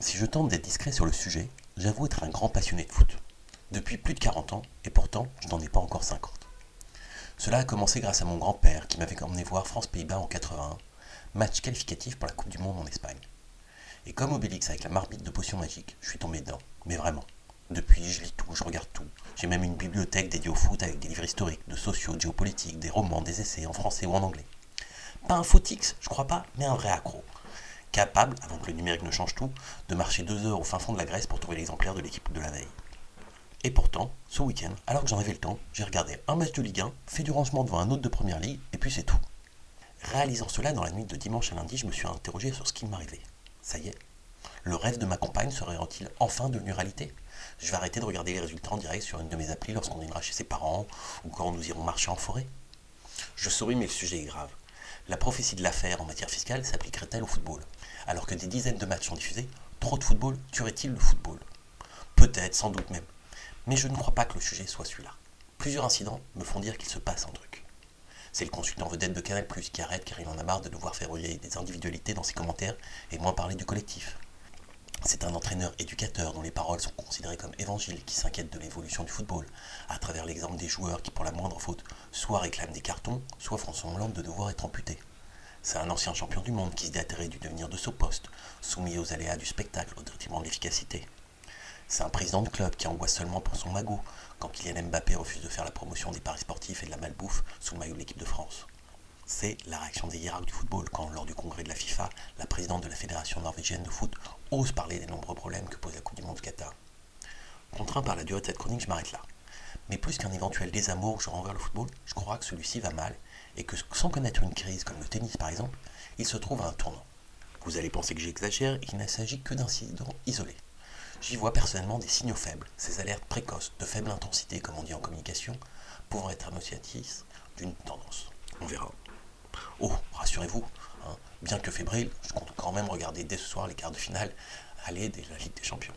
Si je tente d'être discret sur le sujet, j'avoue être un grand passionné de foot. Depuis plus de 40 ans, et pourtant, je n'en ai pas encore 50. Cela a commencé grâce à mon grand-père qui m'avait emmené voir France-Pays-Bas en 81, match qualificatif pour la Coupe du Monde en Espagne. Et comme Obélix avec la marmite de potions magiques, je suis tombé dedans, mais vraiment. Depuis, je lis tout, je regarde tout. J'ai même une bibliothèque dédiée au foot avec des livres historiques, de sociaux, de géopolitique, des romans, des essais en français ou en anglais. Pas un footix, je crois pas, mais un vrai accro capable, avant que le numérique ne change tout, de marcher deux heures au fin fond de la Grèce pour trouver l'exemplaire de l'équipe de la veille. Et pourtant, ce week-end, alors que j'en avais le temps, j'ai regardé un match de Ligue 1, fait du rangement devant un autre de Première Ligue, et puis c'est tout. Réalisant cela dans la nuit de dimanche à lundi, je me suis interrogé sur ce qui m'arrivait. Ça y est, le rêve de ma compagne serait-il enfin devenu réalité? Je vais arrêter de regarder les résultats en direct sur une de mes applis lorsqu'on dînera chez ses parents ou quand nous irons marcher en forêt? Je souris, mais le sujet est grave. La prophétie de l'affaire en matière fiscale s'appliquerait-elle au football? Alors que des dizaines de matchs sont diffusés, trop de football tuerait-il le football? Peut-être, sans doute même. Mais je ne crois pas que le sujet soit celui-là. Plusieurs incidents me font dire qu'il se passe un truc. C'est le consultant vedette de Canal+, qui arrête car il en a marre de devoir faire relier des individualités dans ses commentaires et moins parler du collectif. C'est un entraîneur éducateur dont les paroles sont considérées comme évangiles qui s'inquiète de l'évolution du football, à travers l'exemple des joueurs qui, pour la moindre faute, soit réclament des cartons, soit font semblant de devoir être amputés. C'est un ancien champion du monde qui se déterrait du devenir de ce poste, soumis aux aléas du spectacle au détriment de l'efficacité. C'est un président de club qui angoisse seulement pour son magot quand Kylian Mbappé refuse de faire la promotion des paris sportifs et de la malbouffe sous le maillot de l'équipe de France c'est la réaction des hiérarques du football quand, lors du congrès de la FIFA, la présidente de la Fédération norvégienne de foot ose parler des nombreux problèmes que pose la Coupe du Monde du Qatar. Contraint par la durée de cette chronique, je m'arrête là. Mais plus qu'un éventuel désamour que je renvoie le football, je crois que celui-ci va mal et que sans connaître une crise comme le tennis par exemple, il se trouve à un tournant. Vous allez penser que j'exagère, il ne s'agit que d'incidents isolés. J'y vois personnellement des signaux faibles, ces alertes précoces, de faible intensité comme on dit en communication, pouvant être annonciatrices d'une tendance. On verra. Oh, rassurez-vous, hein, bien que fébrile, je compte quand même regarder dès ce soir les quarts de finale aller de la Ligue des Champions.